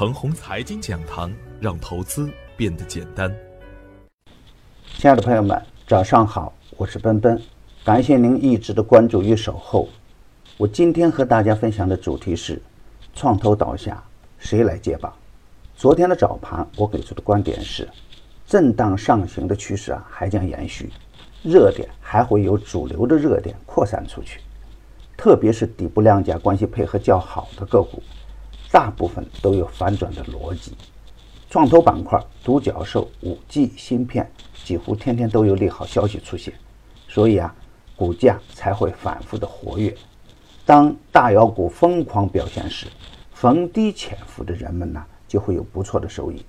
程红财经讲堂，让投资变得简单。亲爱的朋友们，早上好，我是奔奔，感谢您一直的关注与守候。我今天和大家分享的主题是：创投倒下，谁来接棒？昨天的早盘，我给出的观点是，震荡上行的趋势啊还将延续，热点还会有主流的热点扩散出去，特别是底部量价关系配合较好的个股，大部分都有反转的逻辑。创投板块、独角兽、五 G 芯片，几乎天天都有利好消息出现，所以啊，股价才会反复的活跃。当大妖股疯狂表现时，逢低潜伏的人们呢？就会有不错的收益，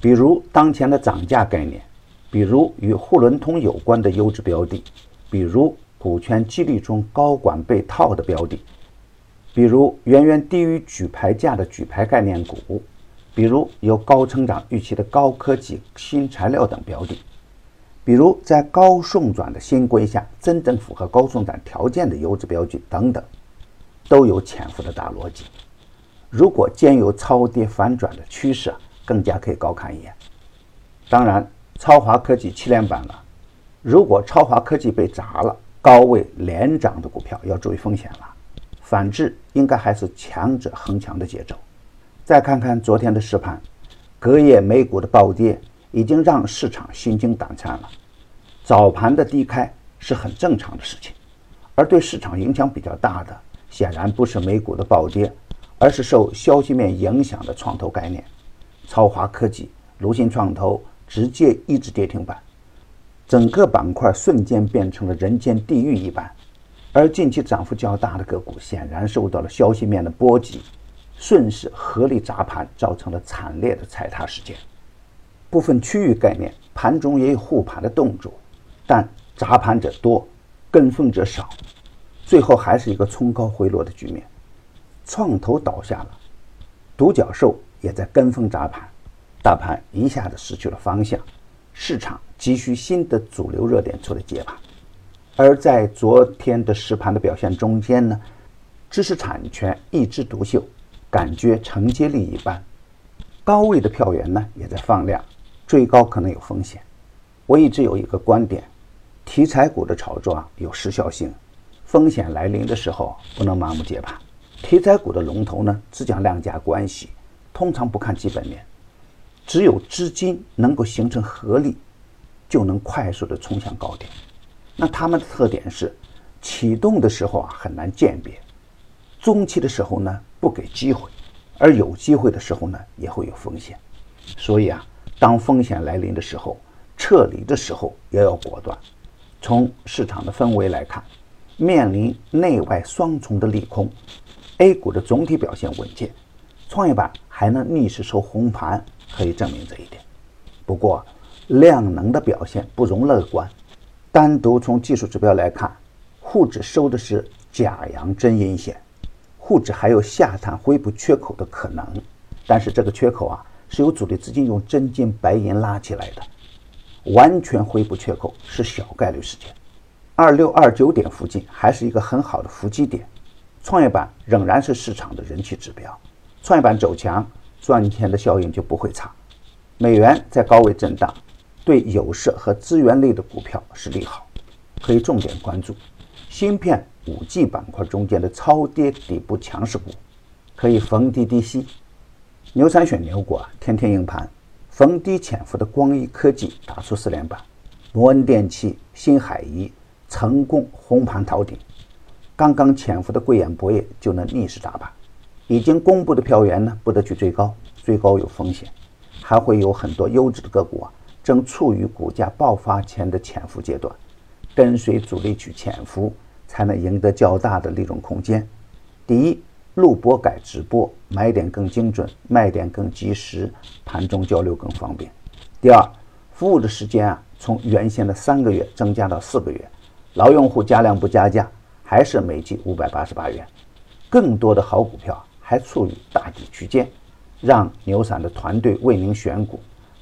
比如当前的涨价概念，比如与沪伦通有关的优质标的，比如股权激励中高管被套的标的，比如远远低于举牌价的举牌概念股，比如有高成长预期的高科技新材料等标的，比如在高送转的新规下真正符合高送转条件的优质标的等等，都有潜伏的大逻辑。如果兼有超跌反转的趋势，更加可以高看一眼。当然，超华科技七连板了。如果超华科技被砸了，高位连涨的股票要注意风险了。反之，应该还是强者恒强的节奏。再看看昨天的实盘，隔夜美股的暴跌已经让市场心惊胆颤了。早盘的低开是很正常的事情，而对市场影响比较大的，显然不是美股的暴跌。而是受消息面影响的创投概念，超华科技、卢鑫创投直接一直跌停板，整个板块瞬间变成了人间地狱一般。而近期涨幅较大的个股显然受到了消息面的波及，顺势合力砸盘，造成了惨烈的踩踏事件。部分区域概念盘中也有护盘的动作，但砸盘者多，跟风者少，最后还是一个冲高回落的局面。创投倒下了，独角兽也在跟风砸盘，大盘一下子失去了方向，市场急需新的主流热点出来接盘。而在昨天的实盘的表现中间呢，知识产权一枝独秀，感觉承接力一般，高位的票源呢也在放量，追高可能有风险。我一直有一个观点，题材股的炒作啊有时效性，风险来临的时候不能盲目接盘。题材股的龙头呢，只讲量价关系，通常不看基本面。只有资金能够形成合力，就能快速的冲向高点。那他们的特点是，启动的时候啊很难鉴别，中期的时候呢不给机会，而有机会的时候呢也会有风险。所以啊，当风险来临的时候，撤离的时候也要果断。从市场的氛围来看，面临内外双重的利空。A 股的总体表现稳健，创业板还能逆势收红盘，可以证明这一点。不过，量能的表现不容乐观。单独从技术指标来看，沪指收的是假阳真阴线，沪指还有下探回补缺口的可能。但是这个缺口啊，是由主力资金用真金白银拉起来的，完全回补缺口是小概率事件。二六二九点附近还是一个很好的伏击点。创业板仍然是市场的人气指标，创业板走强，赚钱的效应就不会差。美元在高位震荡，对有色和资源类的股票是利好，可以重点关注。芯片、五 G 板块中间的超跌底部强势股，可以逢低低吸。牛散选牛股啊，天天硬盘，逢低潜伏的光一科技打出四连板，摩恩电器、新海怡成功红盘逃顶。刚刚潜伏的贵眼博业就能逆势打板，已经公布的票源呢，不得去追高，追高有风险，还会有很多优质的个股啊，正处于股价爆发前的潜伏阶段，跟随主力去潜伏，才能赢得较大的利润空间。第一，录播改直播，买点更精准，卖点更及时，盘中交流更方便。第二，服务的时间啊，从原先的三个月增加到四个月，老用户加量不加价。还是每季五百八十八元，更多的好股票还处于大底区间，让牛散的团队为您选股，